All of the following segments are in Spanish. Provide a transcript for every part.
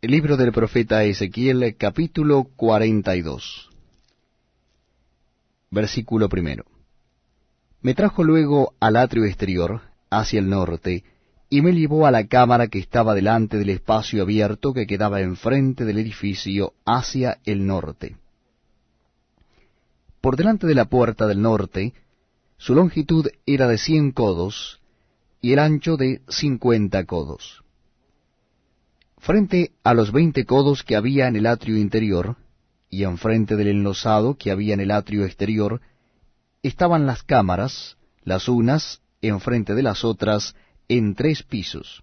El libro del profeta Ezequiel, capítulo 42. Versículo primero. Me trajo luego al atrio exterior, hacia el norte, y me llevó a la cámara que estaba delante del espacio abierto que quedaba enfrente del edificio hacia el norte. Por delante de la puerta del norte, su longitud era de cien codos, y el ancho de cincuenta codos. Frente a los veinte codos que había en el atrio interior, y enfrente del enlosado que había en el atrio exterior, estaban las cámaras, las unas enfrente de las otras, en tres pisos.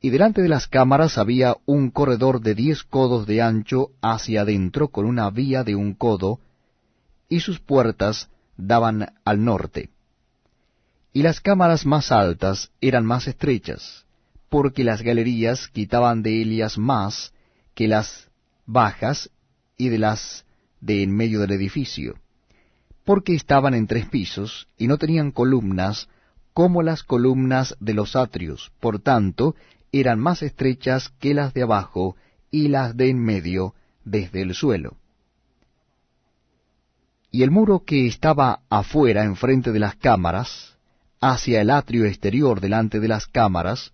Y delante de las cámaras había un corredor de diez codos de ancho hacia adentro con una vía de un codo, y sus puertas daban al norte. Y las cámaras más altas eran más estrechas, porque las galerías quitaban de ellas más que las bajas y de las de en medio del edificio, porque estaban en tres pisos y no tenían columnas como las columnas de los atrios, por tanto eran más estrechas que las de abajo y las de en medio desde el suelo. Y el muro que estaba afuera enfrente de las cámaras, hacia el atrio exterior delante de las cámaras,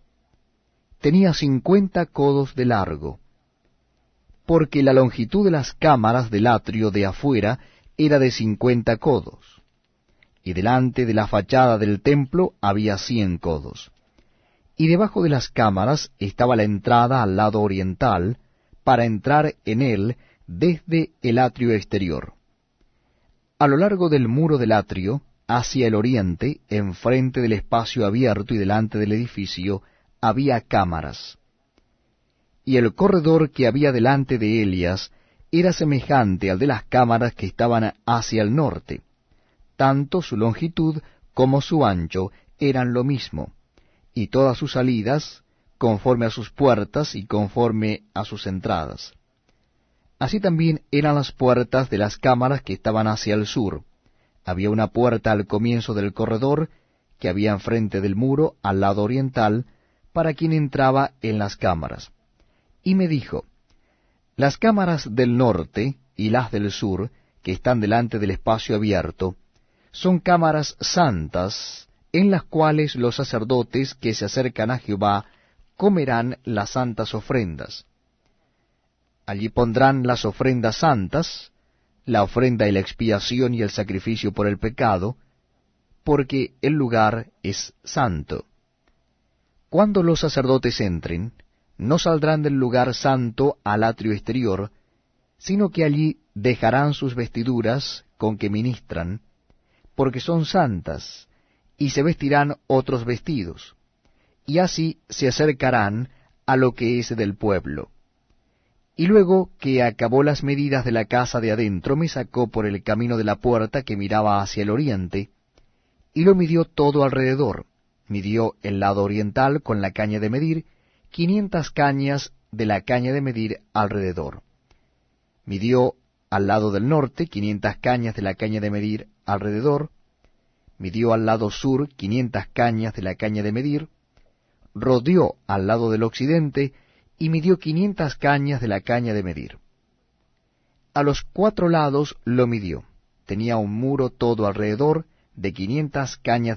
tenía cincuenta codos de largo, porque la longitud de las cámaras del atrio de afuera era de cincuenta codos, y delante de la fachada del templo había cien codos. Y debajo de las cámaras estaba la entrada al lado oriental, para entrar en él desde el atrio exterior. A lo largo del muro del atrio, hacia el oriente, enfrente del espacio abierto y delante del edificio, había cámaras. Y el corredor que había delante de Elias era semejante al de las cámaras que estaban hacia el norte. Tanto su longitud como su ancho eran lo mismo, y todas sus salidas conforme a sus puertas y conforme a sus entradas. Así también eran las puertas de las cámaras que estaban hacia el sur. Había una puerta al comienzo del corredor, que había enfrente del muro, al lado oriental, para quien entraba en las cámaras. Y me dijo, Las cámaras del norte y las del sur, que están delante del espacio abierto, son cámaras santas, en las cuales los sacerdotes que se acercan a Jehová comerán las santas ofrendas Allí pondrán las ofrendas santas, la ofrenda y la expiación y el sacrificio por el pecado, porque el lugar es santo. Cuando los sacerdotes entren, no saldrán del lugar santo al atrio exterior, sino que allí dejarán sus vestiduras con que ministran, porque son santas, y se vestirán otros vestidos, y así se acercarán a lo que es del pueblo. Y luego que acabó las medidas de la casa de adentro, me sacó por el camino de la puerta que miraba hacia el oriente, y lo midió todo alrededor. Midió el lado oriental con la caña de medir, quinientas cañas de la caña de medir alrededor. Midió al lado del norte quinientas cañas de la caña de medir alrededor. Midió al lado sur quinientas cañas de la caña de medir. Rodeó al lado del occidente y midió quinientas cañas de la caña de medir. A los cuatro lados lo midió. Tenía un muro todo alrededor de quinientas cañas